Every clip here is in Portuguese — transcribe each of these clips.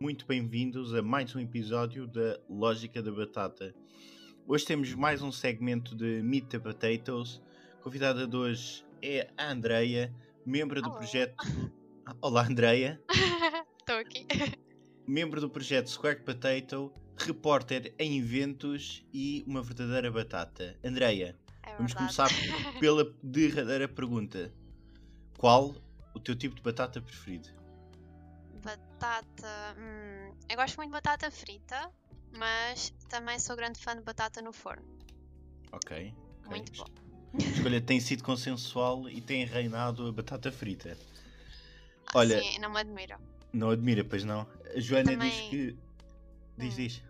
muito bem-vindos a mais um episódio da Lógica da Batata. Hoje temos mais um segmento de Meet the Potatoes. A convidada de hoje é a Andreia, membro do Olá. projeto. Olá, Andreia. Estou aqui. membro do projeto Square Potato, repórter em eventos e uma verdadeira batata. Andreia, É vamos começar pela derradeira pergunta: Qual o teu tipo de batata preferido? Batata. hum, eu gosto muito de batata frita, mas também sou grande fã de batata no forno. Ok. ok. Muito bom. A escolha tem sido consensual e tem reinado a batata frita. Olha, Sim, não me admira. não admira, pois não. A Joana Também- diz que. Diz, Hum. diz.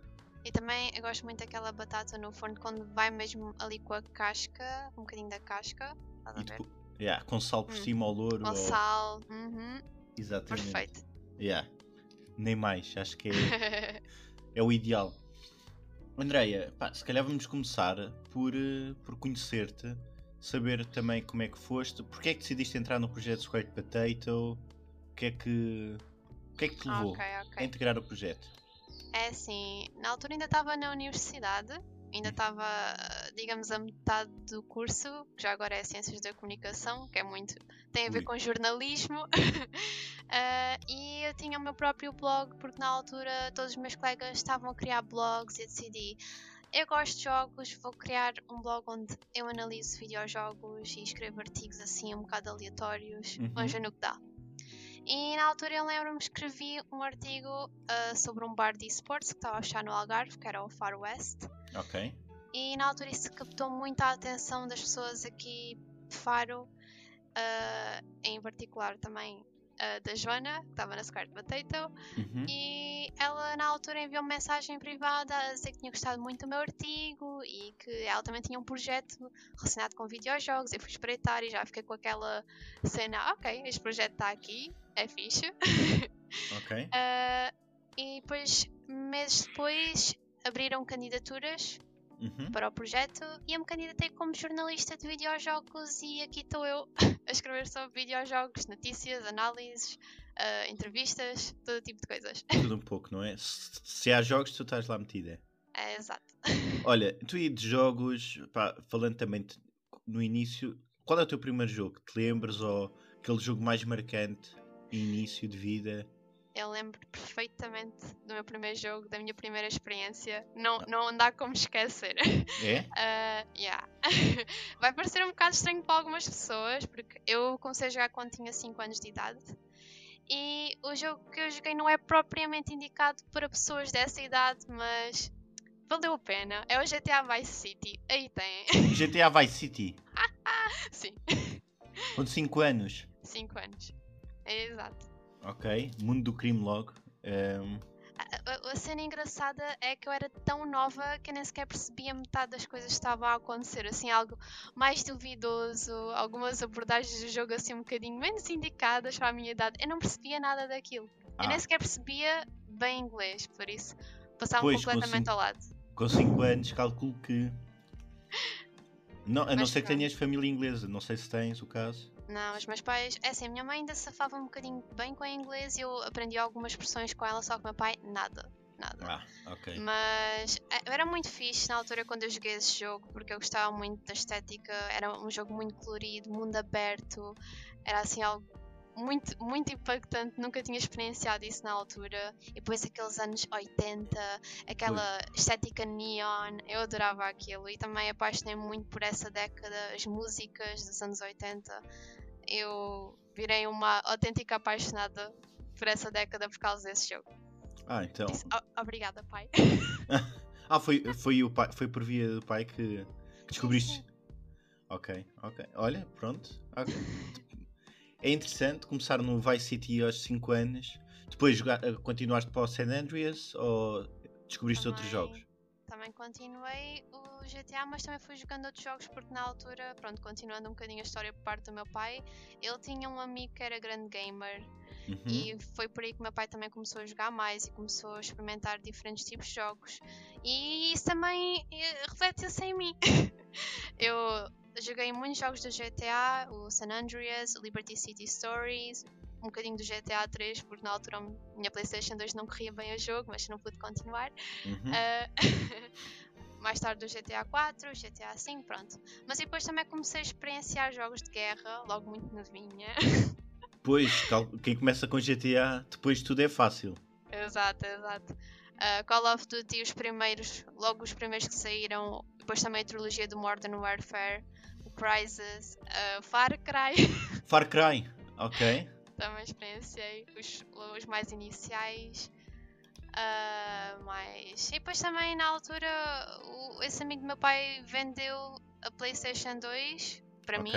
E também eu gosto muito daquela batata no forno quando vai mesmo ali com a casca, um bocadinho da casca. Estás a ver? depois- yeah, com sal por Hum. cima ao louro. Com ou- sal. Uhum, Exatamente. perfeito. Yeah. Nem mais, acho que é, é o ideal. Andreia, pá, se calhar vamos começar por, eh, por conhecer-te, saber também como é que foste, porque é que decidiste entrar no projeto Square Potato, o que é que, o que, é que te levou ok, a ok. integrar o projeto? É assim, na altura ainda estava na universidade, ainda estava, digamos, a metade do curso, que já agora é Ciências da Comunicação, que é muito. tem a ver Ui. com jornalismo. Ah, e eu tinha o meu próprio blog, porque na altura todos os meus colegas estavam a criar blogs e eu decidi. Eu gosto de jogos, vou criar um blog onde eu analiso videojogos e escrevo artigos assim um bocado aleatórios, Uhum. vamos ver no que dá. E na altura eu lembro-me que escrevi um artigo ah, sobre um bar de esportes que estava a fechar no Algarve, que era o Far West. Ok. E na altura isso captou muito a atenção das pessoas aqui de Faro, ah, em particular também ah, da Joana, que estava na Square Potato. Uhum. E ela na altura enviou uma mensagem privada a dizer que tinha gostado muito do meu artigo e que ela também tinha um projeto relacionado com videojogos. Eu fui espreitar e já fiquei com aquela cena, ok, este projeto está aqui, é fixe. Ok. Ah, e depois, meses depois, abriram candidaturas Uhum. para o projeto e eu me candidatei como jornalista de videojogos e aqui estou eu a escrever sobre videojogos, notícias, análises, ah, entrevistas, todo tipo de coisas. Tudo um pouco, não é? Se, se há jogos, tu estás lá metida. É exato. Olha, tu e de jogos, pá, falando também te- no início, qual é o teu primeiro jogo? Te lembras ou aquele jogo mais marcante, início de vida? Eu lembro perfeitamente do meu primeiro jogo, da minha primeira experiência. Não, não dá como esquecer. É? Ah, yeah. Vai parecer um bocado estranho para algumas pessoas, porque eu comecei a jogar quando tinha 5 anos de idade. E o jogo que eu joguei não é propriamente indicado para pessoas dessa idade, mas valeu a pena. É o GTA Vice City. Aí tem. GTA Vice City, Sim, com 5 anos. 5 anos. É exato. Ok, mundo do crime logo. Ehm, A, a- a cena engraçada é que eu era tão nova que eu nem sequer percebia metade das coisas que estavam a acontecer. Assim, algo mais duvidoso, algumas abordagens do jogo assim um bocadinho menos indicadas para a minha idade. Eu não percebia nada daquilo. Eu nem ah, sequer percebia bem inglês, por isso passava completamente cinco- ao lado. com 5 anos, calculo que. Não, a não ser que tenhas família inglesa, não sei se tens o caso. Não, os meus pais, é assim, a minha mãe ainda safava um bocadinho bem com o inglês e eu aprendi algumas expressões com ela, só que o meu pai, nada. Nada. Ah, ok. Mas é- era muito fixe na altura quando eu joguei esse jogo, porque eu gostava muito da estética, era um jogo muito colorido, mundo aberto, era assim algo muito, muito impactante, nunca tinha experienciado isso na altura. E depois aqueles anos 80, aquela estética neon, eu adorava aquilo e também apaixonei-me muito por essa década, as músicas dos anos 80. Eu virei uma autêntica apaixonada por essa década por causa desse jogo. Ah, então. Disse, "O- obrigada, pai. Ah, foi, foi, o pai, foi por via do pai que, que descobriste. sim. Ok, ok. Olha, pronto. ok. É interessante começar no Vice City aos 5 anos, depois jogar, eh, continuaste para o San Andreas ou descobriste outros Também- jogos? Também continuei o GTA, mas também fui jogando outros jogos porque na altura, pronto, continuando um bocadinho a história por parte do meu pai, ele tinha um amigo que era grande gamer Uhum. e foi por aí que o meu pai também começou a jogar mais e começou a experimentar diferentes tipos de jogos. E isso também eh, reflete-se em mim. Eu joguei muitos jogos do GTA, o San Andreas, Liberty City Stories, um bocadinho do GTA 3, porque na altura a minha PlayStation 2 não corria bem o jogo, mas não pude continuar. Uhum. Uh, mais tarde do GTA 4, GTA 5, pronto. Mas depois também comecei a experienciar jogos de guerra, logo muito novinha. Pois, quem começa com GTA, depois tudo é fácil. exato, exato. Uh, Call of Duty, os primeiros, logo os primeiros que saíram, depois também a trilogia do Modern Warfare, Crysis, uh, Far Cry, Far Cry, ok. também experienciei os, os mais iniciais. Ah, mas. E depois também na altura o- esse amigo do meu pai vendeu a Playstation 2 para mim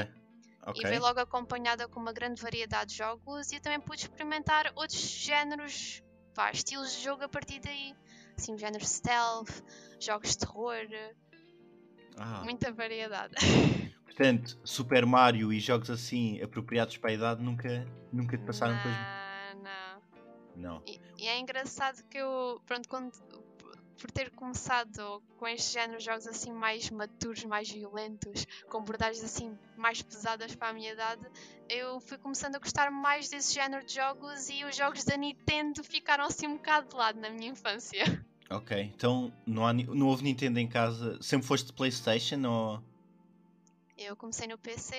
Ok. e veio logo acompanhada com uma grande variedade de jogos e eu também pude experimentar outros géneros, pá, estilos de jogo a partir daí. Assim, género stealth, jogos de terror, Ah, muita variedade. portanto, Super Mario e jogos assim apropriados para a idade nunca, nunca te passaram depois. não, não. Não. E, e é engraçado que eu, pronto, quando, por ter começado com estes géneros de jogos assim mais maturos, mais violentos, com abordagens assim mais pesadas para a minha idade, eu fui começando a gostar mais desse género de jogos e os jogos da Nintendo ficaram assim um bocado de lado na minha infância. Ok, então não, há, não houve Nintendo em casa. Sempre foste de Playstation ou. Eu comecei no PC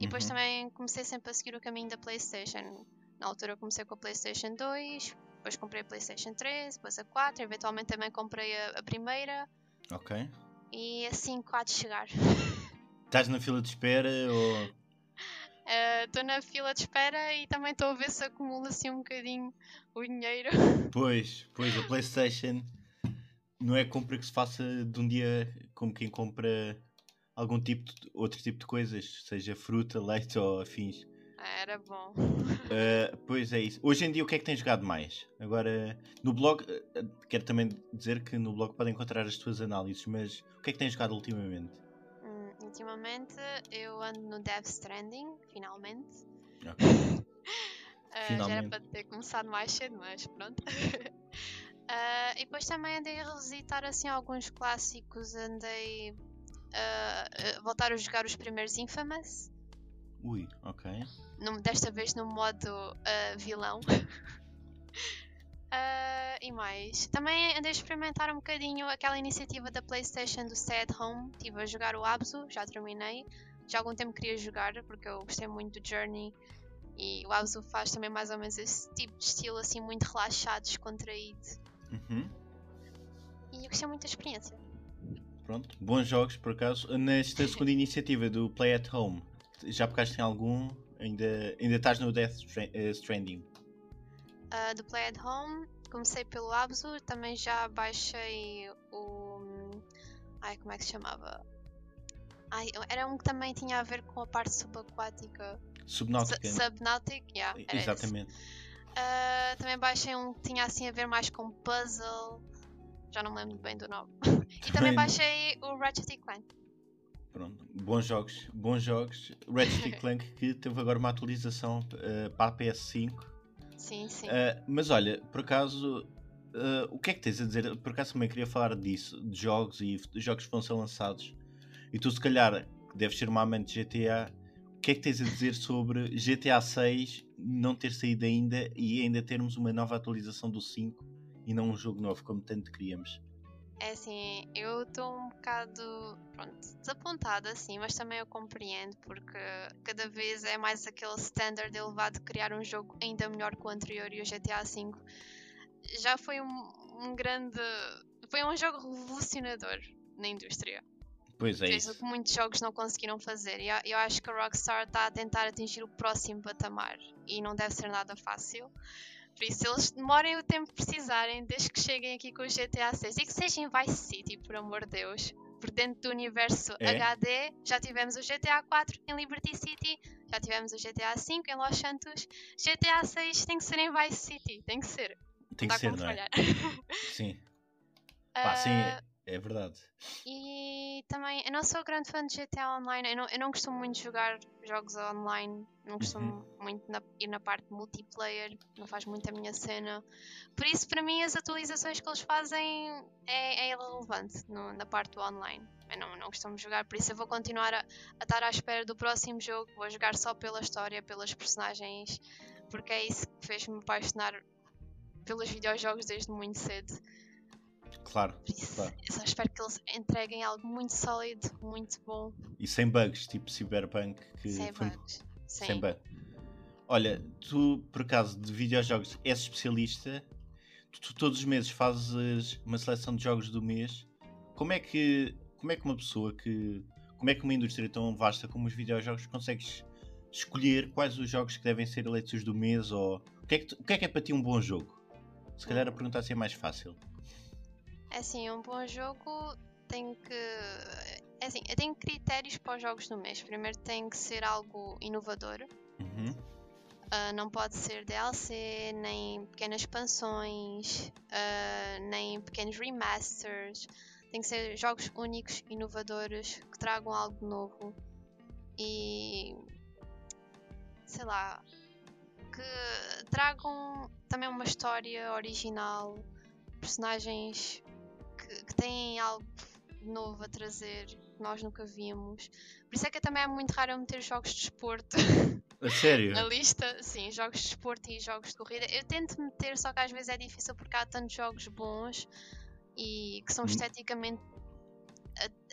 e depois Uhum. também comecei sempre a seguir o caminho da PlayStation. Na altura eu comecei com a PlayStation 2, depois comprei a PlayStation 3, depois a 4, eventualmente também comprei a, a primeira Ok. e assim de chegar. Estás na fila de espera ou. Estou na fila de espera e também estou a ver se acumula assim um bocadinho o dinheiro. Pois, pois, a Playstation não é compra que se faça de um dia como quem compra algum tipo de, outro tipo de coisas, seja fruta, leite ou afins. Ah, Era bom. Uh, pois é isso. Hoje em dia o que é que tens jogado mais? Agora, no blog, uh, uh, quero também dizer que no blog podem encontrar as tuas análises, mas o que é que tens jogado ultimamente? Hum, ultimamente eu ando no Death Stranding, finalmente. Ok. Ah, já era Finalmente. para ter começado mais cedo, mas pronto. Ah, e depois também andei a revisitar assim alguns clássicos, andei a voltar a jogar os primeiros Infamous, Ui, ok. no- desta vez no modo ah, vilão. Ah, e mais, também andei a experimentar um bocadinho aquela iniciativa da PlayStation do at Home. Estive a jogar o Abzu, já terminei. Já há algum tempo queria jogar porque eu gostei muito do Journey e o Abzu faz também mais ou menos esse tipo de estilo assim muito relaxado, descontraído. Uhum. E eu gostei muito da experiência. Pronto, bons jogos por acaso. Nesta segunda iniciativa do Play at Home, já pegaste em algum? Ainda, ainda estás no Death eh, Stranding? Ah, do Play at Home, comecei pelo Abzu, também já baixei o. Ai, como é que se chamava? Ai, era um que também tinha a ver com a parte subaquática. Subnautica. Su- Subnautic, yeah. Exatamente. Ah, também baixei um que tinha assim a ver mais com puzzle. Já não me lembro bem do nome. E também baixei o Ratchet Clank. Pronto, bons jogos, bons jogos. Ratchet Clank que teve agora uma atualização eh, para a PS5. Sim, sim. Eh, mas olha, por acaso, eh, o que é que tens a dizer? Por acaso também queria falar disso, de jogos e f- jogos que vão ser lançados. E tu, se calhar, que deves ser uma amante de GTA, o que é que tens a dizer sobre GTA 6 não ter saído ainda e ainda termos uma nova atualização do 5 e não um jogo novo, como tanto queríamos? É assim, eu estou um bocado pronto, desapontada assim, mas também eu compreendo porque cada vez é mais aquele standard elevado de criar um jogo ainda melhor que o anterior e o GTA V já foi um, um grande. Foi um jogo revolucionador na indústria. Pois é Fez o isso. que muitos jogos não conseguiram fazer. E eu acho que a Rockstar está a tentar atingir o próximo patamar e não deve ser nada fácil. Por isso, eles demorem o tempo que precisarem, desde que cheguem aqui com o GTA 6 e que seja em Vice City, por amor de Deus. Por dentro do universo É. HD, já tivemos o GTA 4 em Liberty City, já tivemos o GTA 5 em Los Santos. GTA 6 tem que ser em Vice City, tem que ser. Tem que ser, não é? Sim. Pá, sim, Ah, é verdade. E também, eu não sou grande fã de GTA Online, eu não, eu não costumo muito jogar jogos online, não costumo muito na- ir na parte multiplayer, não faz muito a minha cena. Por isso, para mim, as atualizações que eles fazem é, é irrelevante no- na parte do online. Eu não, não costumo jogar, por isso eu vou continuar a, a estar à espera do próximo jogo, vou jogar só pela história, pelas personagens porque é isso que fez-me apaixonar pelos videojogos desde muito cedo. Claro, isso, claro. eu só espero que eles entreguem algo muito sólido, muito bom, E sem bugs, tipo Cyberpunk, que sem foi bugs. Sim. sem bug. Olha, tu por acaso de videojogos és especialista, tu, tu todos os meses fazes uma seleção de jogos do mês. Como é que como é que uma pessoa que como é que uma indústria tão vasta como os videojogos consegues escolher quais os jogos que devem ser eleitos do mês ou o que é que, tu- o que é que é para ti um bom jogo? Se calhar a pergunta assim é mais fácil. É assim, um bom jogo tem que. É assim, eu tenho critérios para os jogos do mês. Primeiro tem que ser algo inovador. Uhum. Ah, não pode ser DLC, nem pequenas expansões, ah, nem pequenos remasters. Tem que ser jogos únicos, inovadores, que tragam algo novo. E. sei lá. que tragam também uma história original, personagens que, que têm algo novo a trazer que nós nunca vimos. Por isso é que também é muito raro eu meter jogos de desporto A sério? na lista, sim, jogos de desporto e jogos de corrida. Eu tento meter, só que às vezes é difícil porque há tantos jogos bons e que são Hum. esteticamente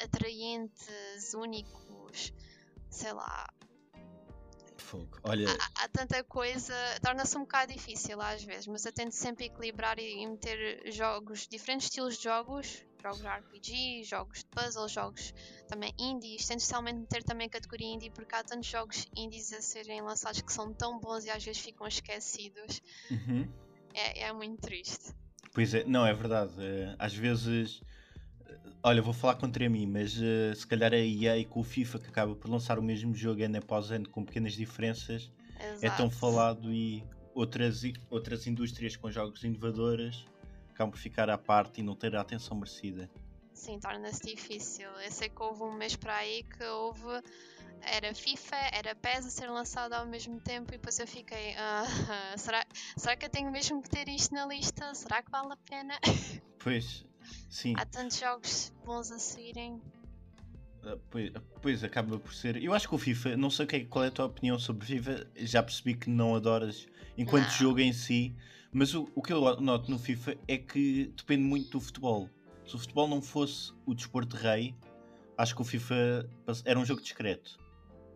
atraentes, únicos, sei lá. Fogo. Olha, Há, há tanta coisa, torna-se um bocado difícil às vezes, mas eu tento sempre equilibrar e, e meter jogos, diferentes estilos de jogos, jogos RPG, jogos de puzzle, jogos também indies. Tento especialmente meter também categoria indie porque há tantos jogos indies a serem lançados que são tão bons e às vezes ficam esquecidos. uhum. É, é muito triste. Pois é, não, é verdade. eh, Às vezes, olha, vou falar contra mim, mas eh, se calhar a EA com o FIFA que acaba por lançar o mesmo jogo ano após ano com pequenas diferenças é tão Exato. falado e outras, outras indústrias com jogos inovadoras acabam por ficar à parte e não ter a atenção merecida. Sim, torna-se difícil. Eu sei que houve um mês para aí que houve. Era FIFA, era PES a ser lançado ao mesmo tempo e depois eu fiquei. "Ah, será, será que eu tenho mesmo que ter isto na lista? Será que vale a pena? Pois, sim, Há tantos jogos bons a saírem. eh, pois, pois acaba por ser. Eu acho que o FIFA, não sei o é- qual é a tua opinião sobre FIFA, já percebi que não adoras enquanto Não. jogo em si, mas o, o que eu noto no FIFA é que depende muito do futebol. Se o futebol não fosse o desporto rei, acho que o FIFA era um jogo discreto.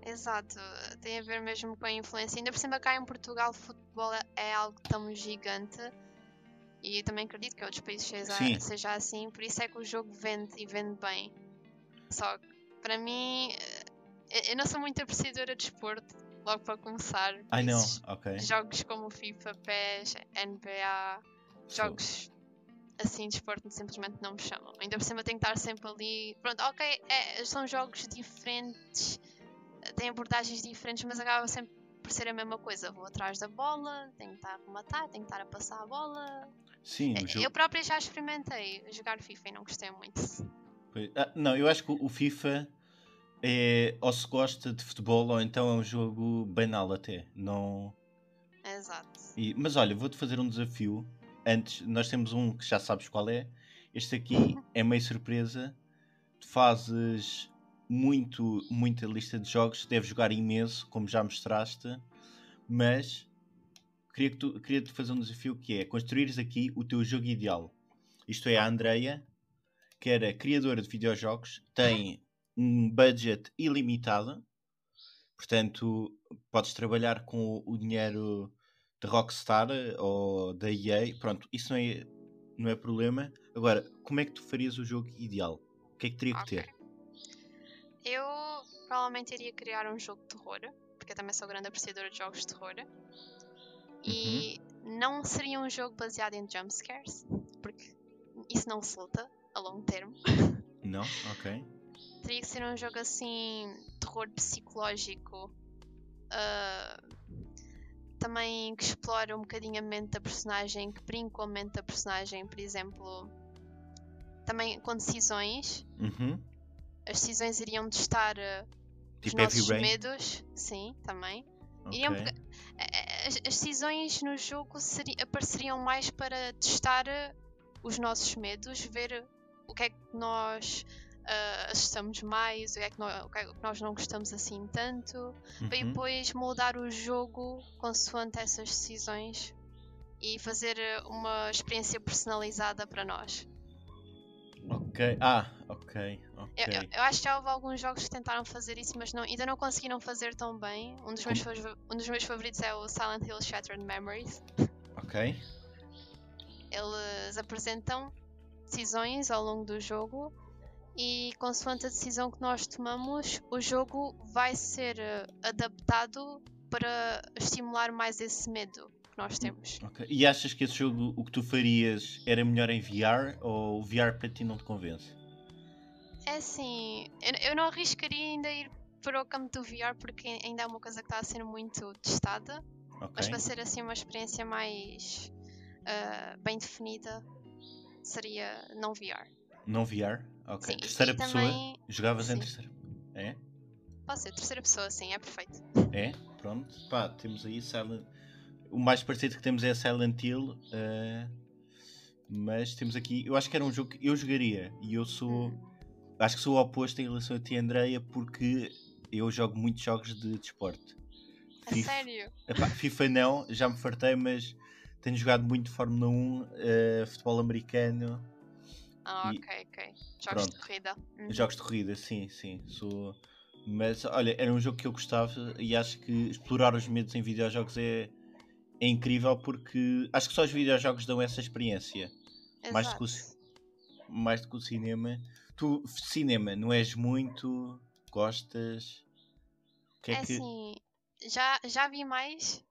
Exato, tem a ver mesmo com a influência. Ainda por cima, cá em Portugal, o futebol é algo tão gigante e também acredito que outros países seja, Sim. seja assim, por isso é que o jogo vende e vende bem. Só que, para mim, eh, eu não sou muito apreciadora de desporto, logo para começar. Ai não, ok. Jogos como FIFA, PES, NBA, jogos assim de desporto simplesmente não me chamam. Ainda por cima tenho que estar sempre ali. Pronto, ok, é- são jogos diferentes, têm abordagens diferentes, mas acaba sempre por ser a mesma coisa. Vou atrás da bola, tenho que estar a rematar, tenho que estar a passar a bola. Sim, Eh, jogo. Eu própria já experimentei jogar FIFA e não gostei muito. Ah, não, eu acho que o FIFA é ou se gosta de futebol ou então é um jogo banal até. Não... Exato. E- mas olha, vou-te fazer um desafio. Antes, nós temos um que já sabes qual é. Este aqui é meio surpresa. Tu fazes muito, muita lista de jogos, deves jogar imenso, como já mostraste, mas queria que tu, queria te fazer um desafio que é construires aqui o teu jogo ideal. Isto é, a Andreia, que era criadora de videojogos, tem um budget ilimitado, portanto, podes trabalhar com o- dinheiro da Rockstar eh, ou da EA, pronto, isso não é, não é problema. Agora, como é que tu farias o jogo ideal? O que é que teria que Ok. ter? Eu provavelmente iria criar um jogo de terror, porque eu também sou grande apreciadora de jogos de terror. E não seria um jogo baseado em jumpscares, porque isso não resulta a longo termo. Não? Ok. Teria que ser um jogo assim, terror psicológico. ah, também que explora um bocadinho a mente da personagem, que brinca com a mente da personagem, por exemplo. Também com decisões. Uhum. As decisões iriam testar os Tipo Heavy nossos medos. Sim, também. Ok. Iriam As, as decisões no jogo seri- apareceriam mais para testar eh, os nossos medos, ver o que é que nós uh, assustamos mais, o que, é que nós, o que é que nós não gostamos assim tanto, para Uhum. depois moldar o jogo consoante essas decisões e fazer uh, uma experiência personalizada para nós. Ok. Ah, ok. Eu, Ok. eu- eu acho que já houve alguns jogos que tentaram fazer isso, mas não, ainda não conseguiram fazer tão bem. Um dos, meus, um dos meus favoritos é o Silent Hill Shattered Memories. Ok. Eles apresentam decisões ao longo do jogo e, consoante a decisão que nós tomamos, o jogo vai ser eh, adaptado para estimular mais esse medo que nós temos. ok. E achas que esse jogo, o que tu farias, era melhor em VR ou o VR para ti não te convence? É assim, eu, eu não arriscaria ainda ir para o campo do VR porque ainda é uma coisa que está a ser muito testada. Ok. Mas para ser assim uma experiência mais ah, bem definida, seria não VR. Não VR? Ok. Sim, terceira pessoa? também- Jogavas em sim. terceira? É? Pode ser terceira pessoa, sim, é perfeito. É? Pronto. Pá, temos aí Silent... O mais parecido que temos é Silent Hill. eh, Mas temos aqui... Eu acho que era um jogo que eu jogaria. E eu sou... Hum. Acho que sou o oposto em relação a ti, Andreia, porque eu jogo muitos jogos de desporto. A sério? Epá, FIFA não, já me fartei, mas tenho jogado muito Fórmula 1, eh, futebol americano, Ah, E- ok, ok. Jogos Pronto. de corrida. Uhum. jogos de corrida, sim, sim. Sou... Mas olha, era um jogo que eu gostava e acho que explorar os medos em videojogos é, é incrível porque acho que só os videojogos dão essa experiência, mais do que o Exato. mais do que o cinema. Tu, cinema, não és muito? Gostas? O que é, É que. assim, já, já vi mais,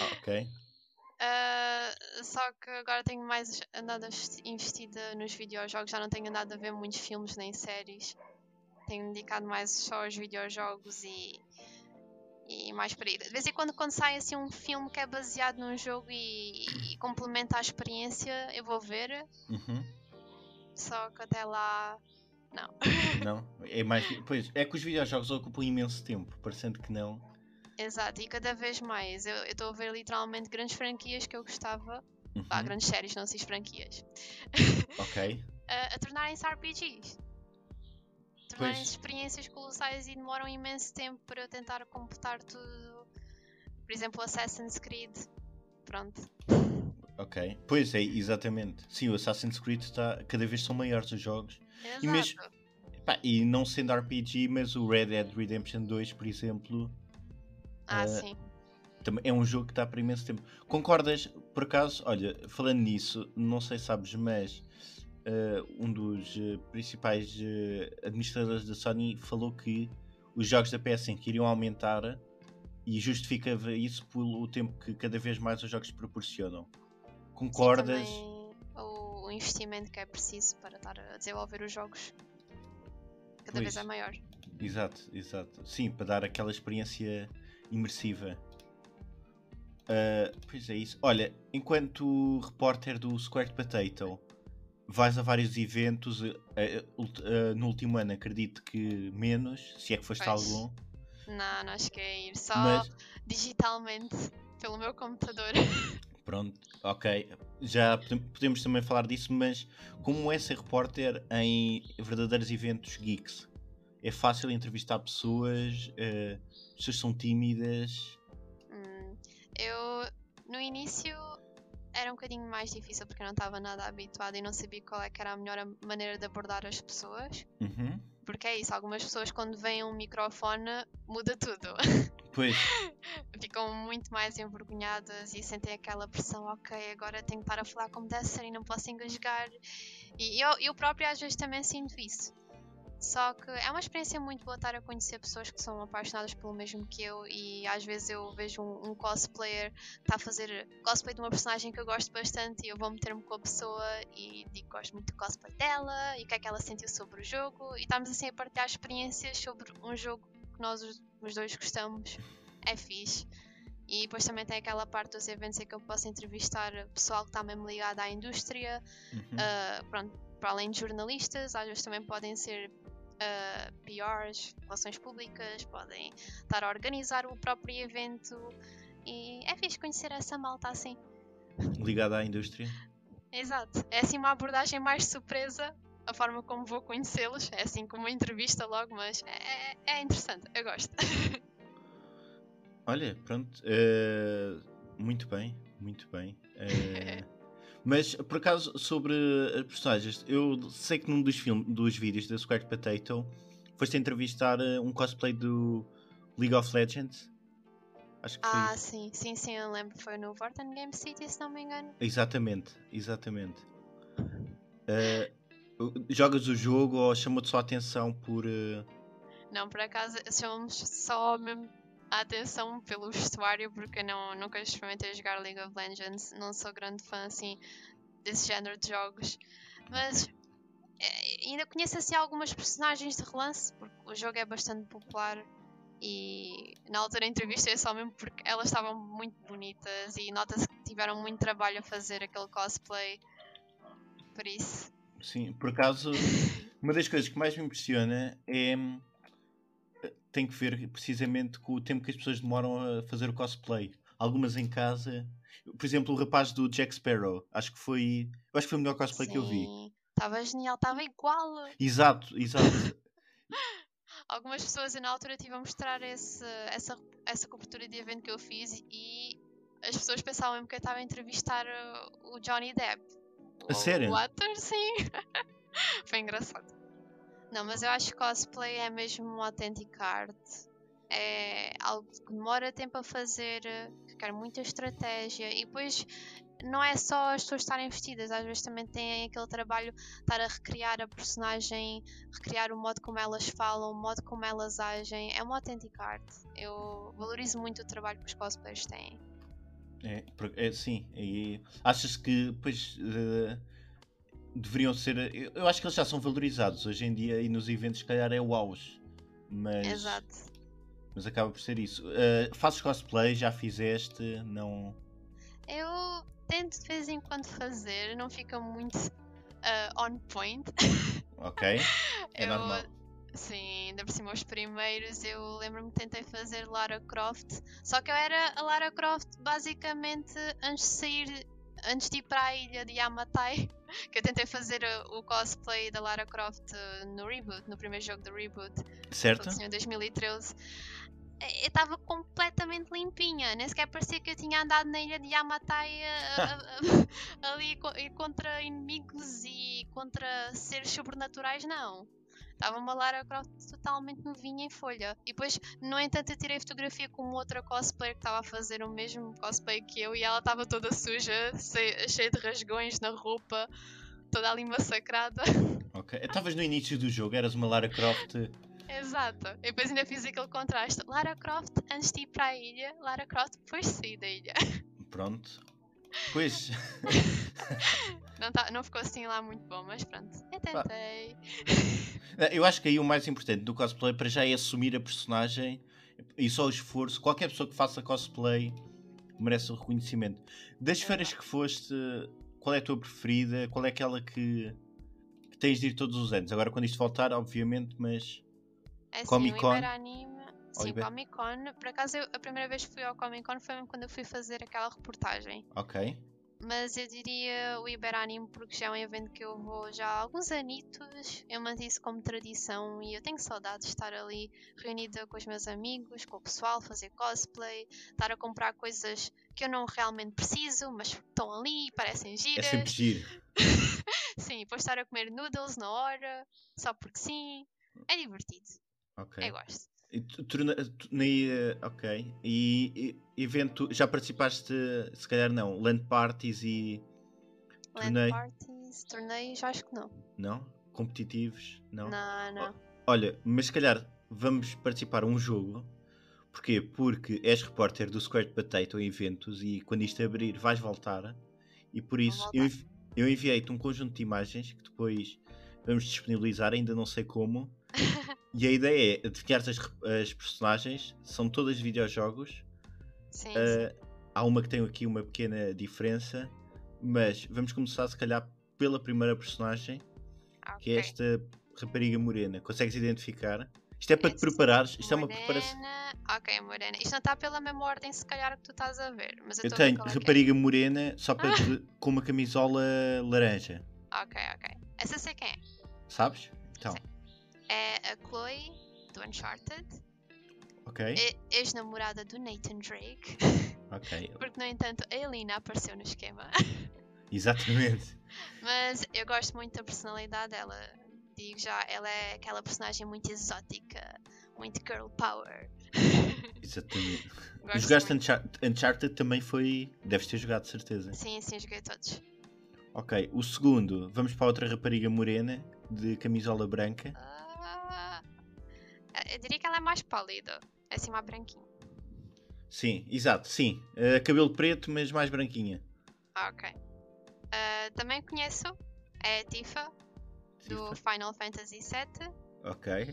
Ah, ok. ah, só que agora tenho mais andado investida nos videojogos, já não tenho andado a ver muitos filmes nem séries. Tenho dedicado mais só aos videojogos e, e mais para aí. De vez em quando, quando sai assim um filme que é baseado num jogo e, e complementa a experiência, eu vou ver. Uhum. Só que até lá, não. Não, é mais. Pois, é que os videojogos ocupam imenso tempo, parecendo que não. Exato, e cada vez mais. Eu estou a ver literalmente grandes franquias que eu gostava. Uhum, grandes séries, não sei se franquias. Ok. a, a tornarem-se RPGs. Tornarem-se experiências colossais e demoram imenso tempo para eu tentar completar tudo. Por exemplo, Assassin's Creed. Pronto. Ok. Pois é, exatamente. Sim, o Assassin's Creed está. Cada vez são maiores os jogos. Exato. E mesmo- Pá, e não sendo RPG, mas o Red Dead Redemption 2, por exemplo, Ah, eh, sim. é um jogo que está por imenso tempo. Concordas, por acaso, olha, falando nisso, não sei se sabes, mas um dos eh, principais eh, administradores da Sony falou que os jogos da PS5 iriam aumentar e justificava isso pelo tempo que cada vez mais os jogos proporcionam. Sim, Concordas? também o, investimento que é preciso para estar a desenvolver os jogos cada vez Pois. é maior. Exato, exato. Sim, para dar aquela experiência imersiva. Ah, pois é isso. Olha, enquanto repórter do Squared Potato, vais a vários eventos. ult- eh, no último ano, acredito que menos, se é que foste Pois. algum. Não, não cheguei a ir. Só Mas digitalmente pelo meu computador. pronto, ok. Já podem- podemos também falar disso, mas como é ser repórter em verdadeiros eventos geeks? É fácil entrevistar pessoas, as pessoas são tímidas. Hum, eu no início era um bocadinho mais difícil porque eu não estava nada habituada e não sabia qual é que era a melhor maneira de abordar as pessoas. Uhum. Porque é isso, algumas pessoas quando veem um microfone muda tudo. Pois, Ficam muito mais envergonhadas e sentem aquela pressão, ok, agora tenho que estar a falar como deve ser e não posso engasgar. E eu, eu própria às vezes também sinto isso. Só que é uma experiência muito boa estar a conhecer pessoas que são apaixonadas pelo mesmo que eu e às vezes eu vejo um, um cosplayer está a fazer cosplay de uma personagem que eu gosto bastante e eu vou meter-me com a pessoa e digo que gosto muito do cosplay dela e o que é que ela sentiu sobre o jogo e estamos assim a partilhar experiências sobre um jogo que nós os, os dois gostamos. É fixe. E depois também tem aquela parte dos eventos em que eu posso entrevistar pessoal que está mesmo ligado à indústria, Uhum. Uh, pronto, para além de jornalistas, às vezes também podem ser uh, PRs, relações públicas, podem estar a organizar o próprio evento e é fixe conhecer essa malta assim. ligada à indústria. Exato, é assim uma abordagem mais surpresa a forma como vou conhecê-los. É assim como uma entrevista logo, mas é, é interessante, eu gosto. Olha, pronto. Uh, muito bem, muito bem. Uh, mas por acaso, sobre as personagens, eu sei que num dos, filmes, dos vídeos da Square Potato foste entrevistar eh, um cosplay do League of Legends. Acho que ah, sim, sim, sim, eu lembro. Foi no Vorten Game City, se não me engano. Exatamente, exatamente. Uh, jogas o jogo ou chamou-te só a atenção por. Uh... Não, por acaso chamamos só mesmo atenção pelo vestuário, porque não, nunca experimentei jogar League of Legends. Não sou grande fã assim desse género de jogos. Mas é, ainda conheço assim algumas personagens de relance, porque o jogo é bastante popular e na altura entrevistei só mesmo porque elas estavam muito bonitas e nota-se que tiveram muito trabalho a fazer aquele cosplay. Por isso. Sim, por acaso, uma das coisas que mais me impressiona é. Tem que ver precisamente com o tempo que as pessoas demoram a fazer o cosplay. Algumas em casa. Por exemplo, o rapaz do Jack Sparrow. Acho que foi. Eu acho que foi o melhor cosplay Sim, que eu vi. Estava genial, estava igual. Exato, exato. algumas pessoas na altura tive a mostrar esse, essa, essa cobertura de evento que eu fiz e as pessoas pensavam mesmo que eu estava a entrevistar o Johnny Depp. A sério? O ator, sim. Foi engraçado. Não, mas eu acho que cosplay é mesmo uma autêntica arte. É algo que demora tempo a fazer, que quer muita estratégia e depois não é só as pessoas estarem vestidas, às vezes também têm aquele trabalho de estar a recriar a personagem, recriar o modo como elas falam, o modo como elas agem. É uma autêntica arte. Eu valorizo muito o trabalho que os cosplayers têm. É, é sim, e achas que pois uh, deveriam ser. Eu, eu, acho que eles já são valorizados hoje em dia e nos eventos, se calhar, é o auge. Mas, Exato. Mas acaba por ser isso. Uh, fazes cosplay, já fizeste? Não. Eu tento de vez em quando fazer, não fica muito uh, on point. Ok, é eu, normal. Sim, ainda por cima os primeiros eu lembro-me que tentei fazer Lara Croft, só que eu era a Lara Croft basicamente antes de sair, antes de ir para a ilha de Yamatai, que eu tentei fazer o cosplay da Lara Croft no reboot, no primeiro jogo do reboot. Certo. Em 2013 eu estava completamente limpinha, nem sequer parecia que eu tinha andado na ilha de Yamatai ali contra inimigos e contra seres sobrenaturais, não. Estava uma Lara Croft totalmente novinha em folha. E depois, no entanto, eu tirei fotografia com outra cosplayer que estava a fazer o mesmo cosplay que eu e ela estava toda suja, cheia de rasgões na roupa, toda ali massacrada. Ok. Estavas no início do jogo, eras uma Lara Croft Exato. E depois ainda fiz aquele contraste. Lara Croft antes de ir para a ilha, Lara Croft depois de sair da ilha. Pronto. Pois. não, tá, não ficou assim lá muito bom, mas pronto. Eu tentei. Eu acho que aí o mais importante do cosplay para já é assumir a personagem e só o esforço. Qualquer pessoa que faça cosplay merece o reconhecimento. Das feiras que foste, qual é a tua preferida? Qual é aquela que, que tens de ir todos os anos? Agora, quando isto voltar, obviamente, mas é Comic Con. Sim. Comic Con. Por acaso, eu, a primeira vez que fui ao Comic Con foi quando eu fui fazer aquela reportagem. Ok. Mas eu diria o Iberanime porque já é um evento que eu vou já há alguns anitos. Eu mantive isso como tradição e eu tenho saudade de estar ali reunida com os meus amigos, com o pessoal, fazer cosplay, estar a comprar coisas que eu não realmente preciso, mas estão ali, parecem giras. É sempre giro. sim, depois estar a comer noodles na hora, só porque sim. É divertido. Ok. Eu gosto. E tu, tu, tu, ok. E, e, evento. Já participaste, se calhar não, land parties e. Land torneio? parties, torneios, acho que não. Não? Competitivos? Não? Não, não. Olha, mas se calhar vamos participar a um jogo. Porquê? Porque és repórter do Squared Potato em eventos e quando isto abrir vais voltar. E por isso eu, eu enviei-te um conjunto de imagens que depois vamos disponibilizar, ainda não sei como. E a ideia é adivinhar as, as personagens, são todas videojogos. Sim, uh, Há uma que tem aqui uma pequena diferença, mas vamos começar se calhar pela primeira personagem, okay. que é esta rapariga morena. Consegues identificar? Isto é para te preparares, isto morena, é uma preparação. Ok, morena. Isto não está pela mesma ordem, se calhar, que tu estás a ver. Mas eu, eu tenho rapariga é. morena, só para te, com uma camisola laranja. Ok, ok. Essa sei quem é. Sabes? Então, É a Chloe do Uncharted, ok. ex-namorada do Nathan Drake, Ok, porque no entanto a Elina apareceu no esquema. exatamente. Mas eu gosto muito da personalidade dela. Digo já, ela é aquela personagem muito exótica, muito girl power. Exatamente. Gosto Jogaste muito. Unchar- Uncharted também foi. Deves ter jogado, de certeza. Sim, sim, joguei todos. Ok, o segundo, vamos para outra rapariga morena de camisola branca. Ah, eu diria que ela é mais pálida, é assim mais branquinha. Sim, exato, sim. Eh, cabelo preto, mas mais branquinha. Ah, ok. Ah, também conheço, é a Tifa, do Final Fantasy VII. Ok,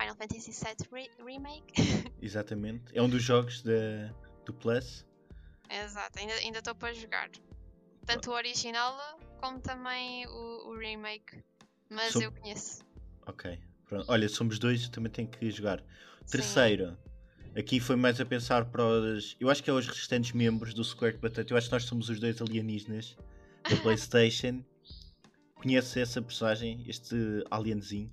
Final Fantasy VII Re- Remake. exatamente. É um dos jogos da, do Plus. Exato, ainda estou para jogar. Tanto o original como também o, o remake. Mas eu conheço. Ok, pronto. Olha, somos dois, também tenho que jogar. Sim. Terceiro, aqui foi mais a pensar para os. Eu acho que é os restantes membros do Square Potato. Eu acho que nós somos os dois alienígenas da PlayStation. Conhece essa personagem, este alienzinho?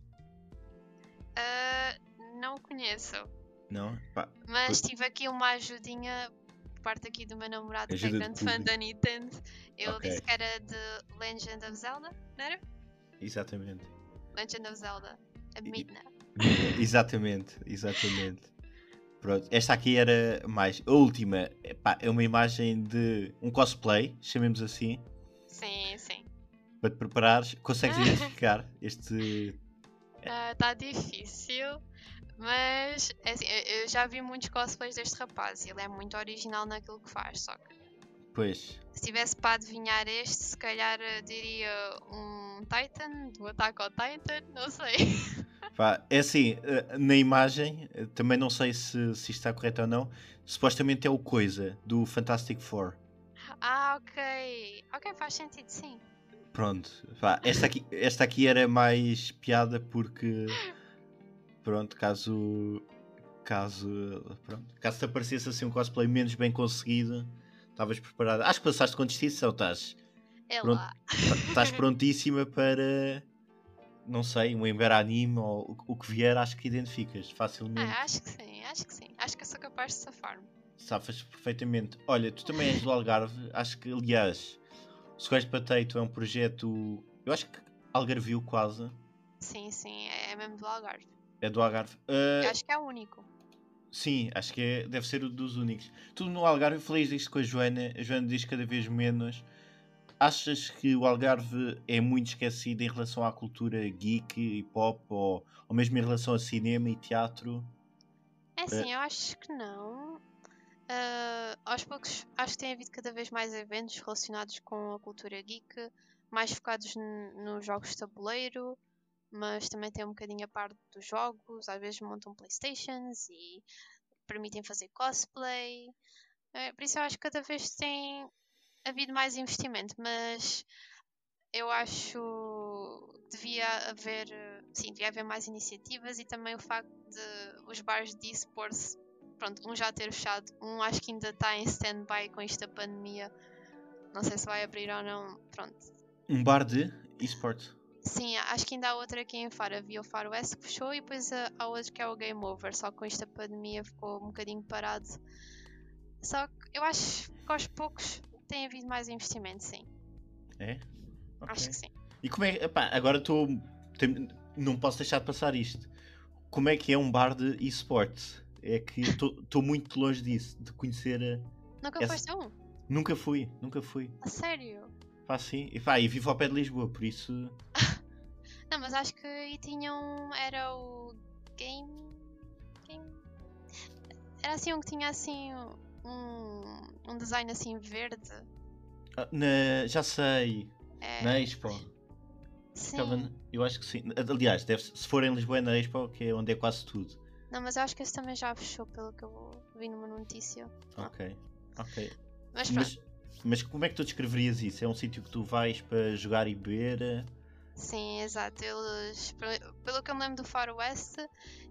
Ah, não conheço. Não? Pá, Mas tive aqui uma ajudinha por parte aqui do meu namorado que é Ajuda de grande fã da Nintendo. Ele Ok. disse que era de Legend of Zelda, não era? exatamente. Legend of Zelda. A Midna. exatamente, exatamente. Pronto, esta aqui era mais. A última epá, é uma imagem de um cosplay, chamemos assim, Sim, sim. para te preparares. Consegues identificar este. Está tá difícil. Mas é assim, eu já vi muitos cosplays deste rapaz e ele é muito original naquilo que faz. Só que Pois, se tivesse para adivinhar este, se calhar eh, diria um Titan, do Attack on Titan, não sei. pá, é assim, eh, na imagem, eh, também não sei se, se isto está correto ou não. Supostamente é o Coisa, do Fantastic Four. Ah, ok. Ok, faz sentido, sim. Pronto, pá, esta, aqui, esta aqui era mais piada porque. Pronto, caso. Caso. Pronto, caso te aparecesse assim um cosplay menos bem conseguido, estavas preparada. Acho que passaste com distinção, estás. É Pronto. lá. tá- Estás prontíssima para. Não sei, um Ember anime ou o- que vier, acho que identificas facilmente. Ah, acho que sim, acho que sim. Acho que eu sou capaz de safar-me. Safas perfeitamente. Olha, tu também és do Algarve, acho que, aliás, o Squash Potato é um projeto. Eu acho que Algarvio quase. Sim, sim, é mesmo do Algarve. É do Algarve. Eu acho que é o único. Sim, acho que é- deve ser o dos únicos. Tu no Algarve, eu falei disto com a Joana, a Joana diz cada vez menos. Achas que o Algarve é muito esquecido em relação à cultura geek e pop, ou, ou mesmo em relação a cinema e teatro? É assim, eu acho que não. Ah, aos poucos, acho que tem havido cada vez mais eventos relacionados com a cultura geek, mais focados nos jogos de tabuleiro, mas também tem um bocadinho a parte dos jogos, às vezes montam Playstations e permitem fazer cosplay. Eh, por isso eu acho que cada vez tem havido mais investimento, mas eu acho que devia haver, sim, devia haver mais iniciativas e também o facto de os bares de esports, pronto, um já ter fechado, um acho que ainda está em stand-by com isto da pandemia. Não sei se vai abrir ou não, pronto. Um bar de esporte. Sim, acho que ainda há outra aqui em Faro. Havia o Faro S que fechou e depois há outro que é o Game Over. Só que com esta pandemia ficou um bocadinho parado. Só que eu acho que aos poucos tem havido mais investimento, sim. É? Ok. Acho que sim. E como é. Epá, agora estou. Não posso deixar de passar isto. Como é que é um bar de esportes? É que estou muito longe disso, de conhecer. a- Nunca Essa- foste a um? Nunca fui, nunca fui. A sério? Pá, sim. E pá, e vivo ao pé de Lisboa, por isso. Não, mas acho que aí tinham. Era o Game. Game. Era assim um que tinha assim um, um design assim verde. Ah, na- já sei. É, Na Expo. sim. Ficava eu acho que sim. Aliás, deve se for em Lisboa é na Expo, que é onde é quase tudo. Não, mas eu acho que esse também já fechou pelo que eu vi numa notícia. Ok. Ok. Mas. Mas, mas como é que tu descreverias isso? É um sítio que tu vais para jogar e beber? Sim, exato. Eles, pe- pelo que eu me lembro do Far West,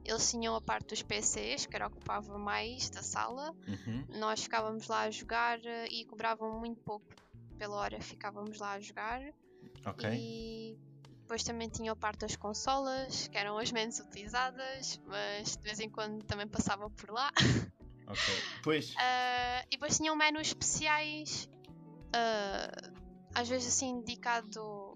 eles tinham a parte dos PCs, que era ocupava mais da sala. Uhum. Nós ficávamos lá a jogar eh, e cobravam muito pouco pela hora. Ficávamos lá a jogar Ok. e depois também tinha o parte das consolas, que eram as menos utilizadas, mas de vez em quando também passava por lá. Ok. Pois. Uh, e depois tinham menus especiais, uh, às vezes assim dedicado a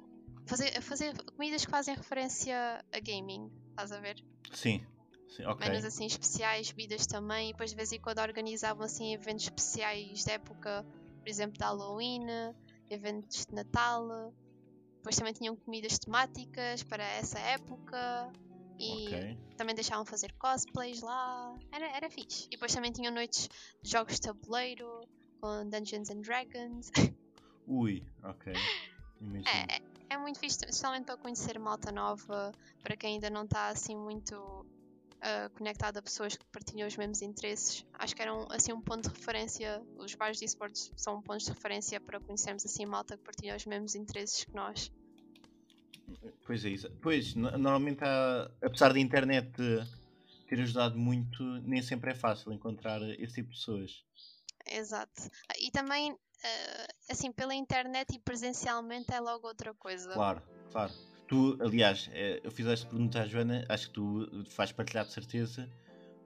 fazer, fazer comidas que fazem referência a gaming, estás a ver? Sim. Sim, ok. Menus assim especiais, bebidas também, e depois de vez em quando organizavam assim eventos especiais de época, por exemplo, de Halloween, eventos de Natal. Depois também tinham comidas temáticas para essa época. E Ok. também deixavam fazer cosplays lá. Era, era fixe. E depois também tinham noites de jogos de tabuleiro, com Dungeons and Dragons. Ui, ok. É, é, muito fixe, especialmente para conhecer malta nova, para quem ainda não está assim muito ah, conectado a pessoas que partilham os mesmos interesses. Acho que era um, assim um ponto de referência. Os bares de esportes são pontos de referência para conhecermos assim malta que partilha os mesmos interesses que nós. Pois é isso. Pois, no- normalmente há, apesar da internet eh, ter ajudado muito, nem sempre é fácil encontrar esse tipo de pessoas. Exato. E também, ah, assim, pela internet e presencialmente é logo outra coisa. Claro, claro. Tu, aliás, eh, eu fiz esta pergunta à Joana, acho que tu vais partilhar de certeza.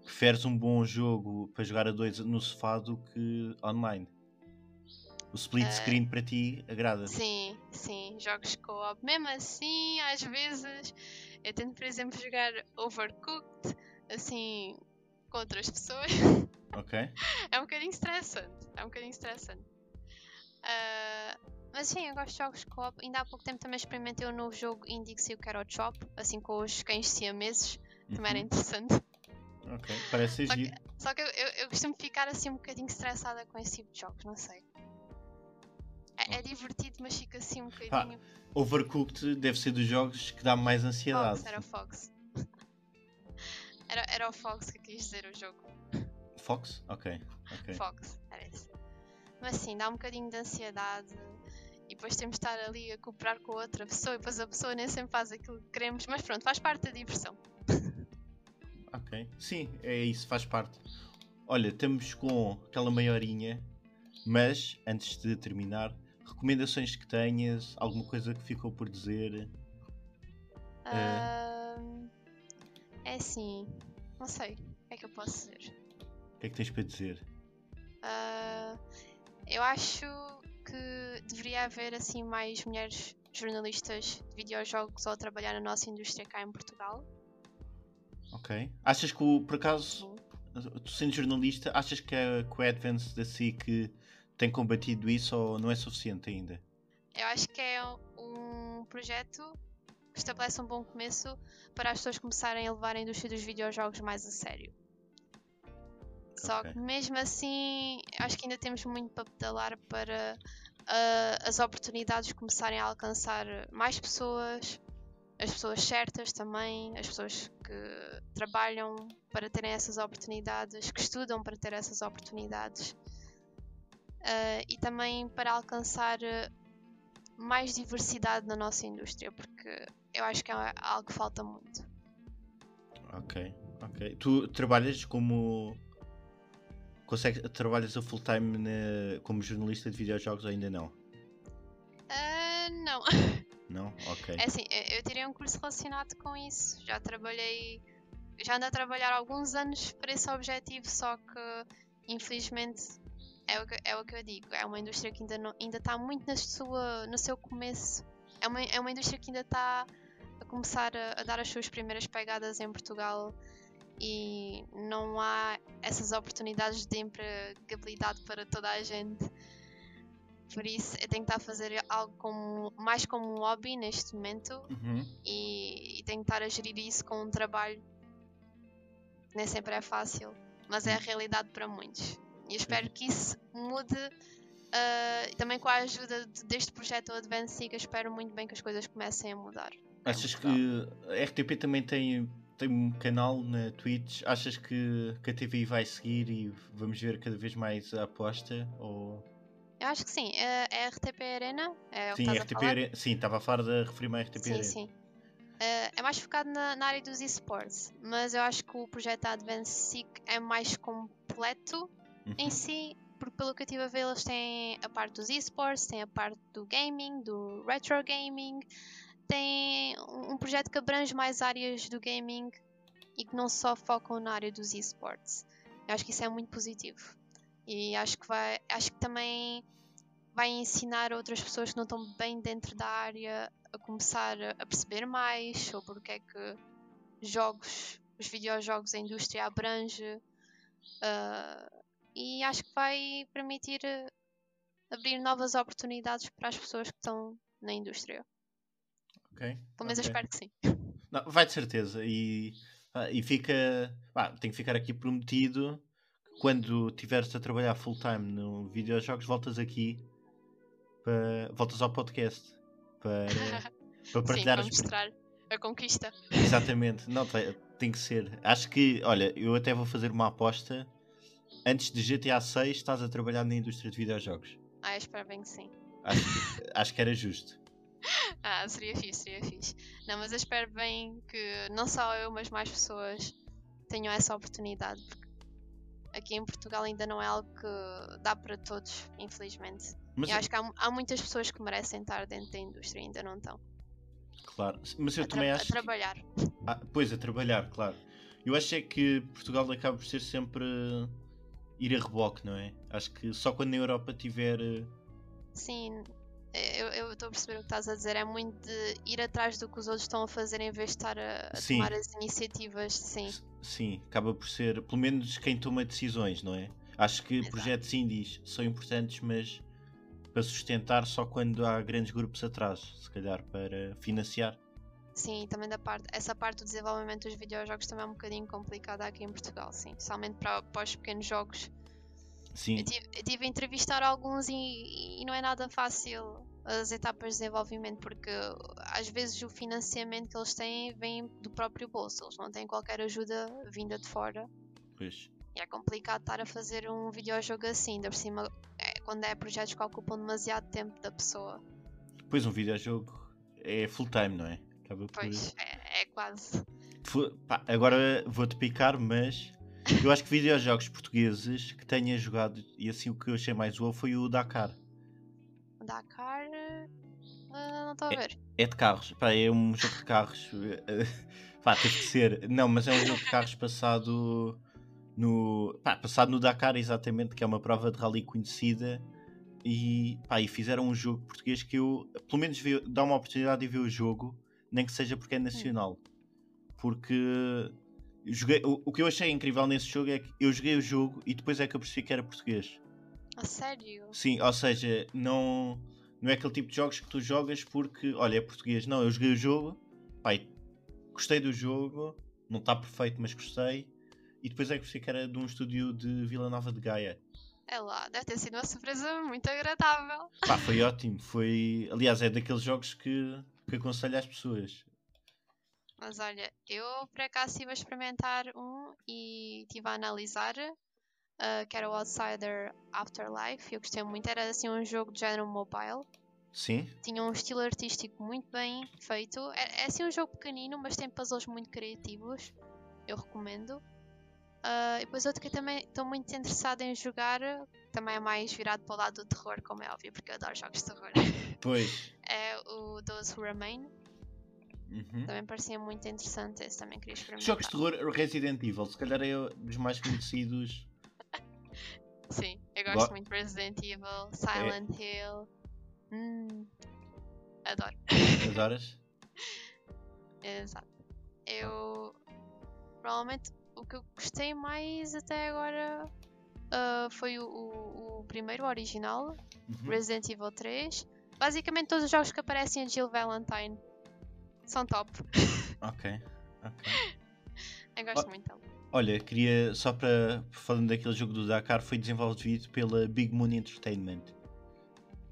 Preferes um bom jogo para jogar a dois no sofá do que online? O split Eh, screen para ti agrada? Sim, sim, jogos co-op. Mesmo assim, às vezes, eu tento, por exemplo, jogar Overcooked, assim, com outras pessoas. Ok? É um bocadinho estressante. É um bocadinho estressante. Ah, mas sim, eu gosto de jogos co-op. Ainda há pouco tempo também experimentei um novo jogo indie que saiu que era o Chop, assim com os cães siameses. Também era Uhum, interessante. Ok, parece Só que- giro. Só que eu, eu, eu costumo ficar assim um bocadinho estressada com esse tipo de jogos, não sei. É, é divertido, mas fica assim um bocadinho. Overcooked deve ser dos jogos que dá mais ansiedade. Fox, era o Fox. Era, era o Fox que quis dizer o jogo. Fox? Ok, ok. Fox, era esse. Mas sim, dá um bocadinho de ansiedade. E depois temos de estar ali a cooperar com a outra pessoa e depois a pessoa nem sempre faz aquilo que queremos. Mas pronto, faz parte da diversão. Ok. Sim, é isso, faz parte. Olha, estamos com aquela meia horinha, mas antes de terminar, recomendações que tenhas, alguma coisa que ficou por dizer. Ahm, é assim, não sei. O que é que eu posso dizer? O que é que tens para dizer? Ah, eu acho que deveria haver assim mais mulheres jornalistas de videojogos ou a trabalhar na nossa indústria cá em Portugal. Ok. Achas que, o- por acaso, tu sendo jornalista, achas que a, que o Advance da SIC tem combatido isso ou não é suficiente ainda? Eu acho que é um projeto que estabelece um bom começo para as pessoas começarem a levar a indústria dos videojogos mais a sério. Só Ok. que mesmo assim, acho que ainda temos muito para pedalar para ah, as oportunidades começarem a alcançar mais pessoas, as pessoas certas também, as pessoas que trabalham para terem essas oportunidades, que estudam para ter essas oportunidades. Ah, e também para alcançar mais diversidade na nossa indústria, porque eu acho que é algo que falta muito. Ok, ok. Tu trabalhas como. Consegues, trabalhas a full time na- como jornalista de videojogos ou ainda não? Ah, não. Não? Ok. É assim, eu tirei um curso relacionado com isso. Já trabalhei, já ando a trabalhar alguns anos para esse objetivo, só que infelizmente é o que, é o que eu digo. É uma indústria que ainda não, ainda está muito na sua, no seu começo. É uma, é uma indústria que ainda está a começar a, a dar as suas primeiras pegadas em Portugal e não há essas oportunidades de empregabilidade para toda a gente. Por isso, eu tenho que estar a fazer algo como, mais como um hobby neste momento Uhum. e, e tenho que estar a gerir isso com um trabalho. Nem sempre é fácil, mas é a realidade para muitos. E eu espero que isso mude. e também com a ajuda de- deste projeto Advance Siga, espero muito bem que as coisas comecem a mudar. Achas que Portugal. a RTP também tem, tem um canal na Twitch? Achas que, que a TVI vai seguir e vamos ver cada vez mais a aposta? Ou... Eu acho que sim. É é a RTP Arena? É Sim, RTP falar? Are- Sim, estava a falar de referir-me à RTP Sim, Arena. sim. Eh, é mais focado na, na área dos esportes, mas eu acho que o projeto Advance Seek é mais completo em Uhum. si, porque pelo que eu estive a ver, eles têm a parte dos esportes, têm a parte do gaming, do retro gaming, tem um projeto que abrange mais áreas do gaming e que não só focam na área dos esportes. Eu acho que isso é muito positivo. E acho que vai, acho que também vai ensinar outras pessoas que não estão bem dentro da área a começar a perceber mais sobre o que é que jogos, os videojogos, a indústria abrange. ah, e acho que vai permitir eh, abrir novas oportunidades para as pessoas que estão na indústria. Ok. Pelo menos eu ok. espero que sim. Não, vai de certeza. E, ah, e fica. pá, tem que ficar aqui prometido que quando estiveres a trabalhar full time no videojogos, voltas aqui para. voltas ao podcast para, para Sim, partilhar para as experi- mostrar a conquista. Exatamente, não tem, tem que ser. Acho que, olha, eu até vou fazer uma aposta. Antes de GTA 6, estás a trabalhar na indústria de videojogos. Ah, eu espero bem que sim. Acho, acho que era justo. Ah, seria fixe, seria fixe. Não, mas eu espero bem que não só eu, mas mais pessoas tenham essa oportunidade. Porque aqui em Portugal ainda não é algo que dá para todos, infelizmente. Mas, E acho que há, há muitas pessoas que merecem estar dentro da indústria e ainda não estão. claro, mas eu A, também a acho. que- trabalhar. Ah, pois, a trabalhar, claro. Eu acho é que Portugal acaba por ser sempre ir a reboque, não é? Acho que só quando na Europa tiver. eh, Sim, eu eu estou a perceber o que estás a dizer. É muito de ir atrás do que os outros estão a fazer em vez de estar a, a tomar as iniciativas. Sim, s- Sim, acaba por ser, pelo menos quem toma decisões, não é? Acho que Exato. projetos indies são importantes, mas para sustentar só quando há grandes grupos atrás, se calhar para financiar. sim, também da parte, essa parte do desenvolvimento dos videojogos também é um bocadinho complicada aqui em Portugal, sim. Especialmente para, para os pequenos jogos. Sim, Eu tive, eu tive a entrevistar alguns e, e não é nada fácil as etapas de desenvolvimento, porque às vezes o financiamento que eles têm vem do próprio bolso, eles não têm qualquer ajuda vinda de fora. pois. E é complicado estar a fazer um videojogo assim, ainda por cima, é, quando é projetos que ocupam demasiado tempo da pessoa. Pois um videojogo é full time, não é? Acaba por. Pois, é, é quase. Agora vou-te picar, mas eu acho que videojogos portugueses que tenha jogado, e assim o que eu achei mais wow foi o Dakar. O Dakar. ah, não estou a ver. É de carros, pá, é um jogo de carros. pá, teve que ser. Não, mas é um jogo de carros passado no. Pá, passado no Dakar, exatamente, que é uma prova de rally conhecida. E, pá, e fizeram um jogo português que eu, pelo menos, vi- dá uma oportunidade de ver o jogo, nem que seja porque é nacional. Porque joguei, o, o que eu achei incrível nesse jogo é que eu joguei o jogo e depois é que eu percebi que era português. A sério? Sim, ou seja, não, não é aquele tipo de jogos que tu jogas porque, olha, é português. Não, eu joguei o jogo, pai, gostei do jogo, não está perfeito, mas gostei. E depois é que percebi que era de um estúdio de Vila Nova de Gaia. É lá, deve ter sido uma surpresa muito agradável. Pá, foi ótimo. Foi, aliás, é daqueles jogos que, que aconselho às pessoas. Mas olha, eu por acaso estive a experimentar um e estive a analisar, ah, que era o Outsider Afterlife. Eu gostei muito, era assim um jogo de género mobile. Sim, Tinha um estilo artístico muito bem feito. É, é assim um jogo pequenino, mas tem puzzles muito criativos. Eu recomendo. Ah, e depois outro que eu também estou muito interessada em jogar, também é mais virado para o lado do terror, como é óbvio, porque eu adoro jogos de terror. pois. é o Those Who Remain. Uhum. Também parecia muito interessante, esse também queria experimentar. Jogos de terror Resident Evil, se calhar é dos mais conhecidos. Sim, eu Go- gosto muito de Resident Evil, Silent Hill. Hum, adoro. Adoras? Exato. Eu. Provavelmente o que eu gostei mais até agora ah, foi o, o, o primeiro, original, Uhum. Resident Evil 3. Basicamente todos os jogos que aparecem a Jill Valentine são top. Ok. ok. Eu gosto Oh. muito dela. Olha, queria só para falando daquele jogo do Dakar, foi desenvolvido pela Big Moon Entertainment.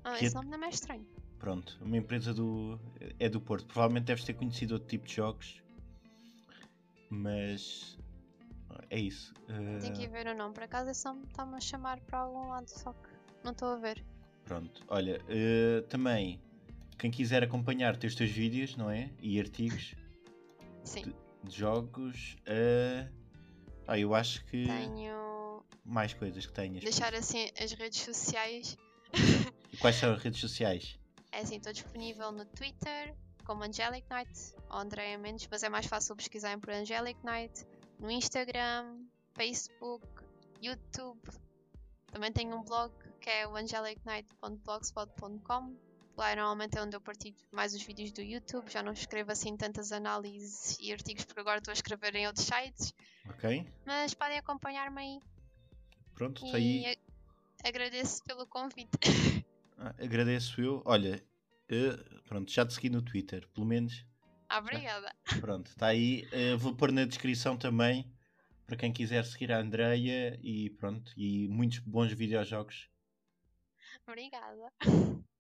Ah, esse nome não é mais estranho. Pronto, uma empresa do é do Porto. Provavelmente deves ter conhecido outro tipo de jogos, mas é isso. Tenho que Uh, ir ver o nome. Por acaso esse nome está-me a chamar para algum lado, só que não estou a ver. pronto, olha, uh, também quem quiser acompanhar tem os teus vídeos, não é? E artigos Sim, de jogos. uh, ah, eu acho que tenho. mais coisas que tenhas. Deixar assim as redes sociais. E quais são as redes sociais? É assim, estou disponível no Twitter, como Angelic Knight ou Andrea Mendes, mas é mais fácil pesquisarem por Angelic Knight no Instagram, Facebook, YouTube. Também tenho um blog que é o angelicnight.blogspot.com. Lá normalmente é onde eu partilho mais os vídeos do YouTube. Já não escrevo assim tantas análises e artigos porque agora estou a escrever em outros sites. Ok. Mas podem acompanhar-me aí. Pronto, está aí. Agradeço pelo convite. Ah, agradeço eu. Olha, eh, pronto, já te segui no Twitter, pelo menos. Ah, Obrigada. Pronto, está aí. Eh, vou pôr na descrição também para quem quiser seguir a Andreia e pronto, e muitos bons videojogos. Obrigada.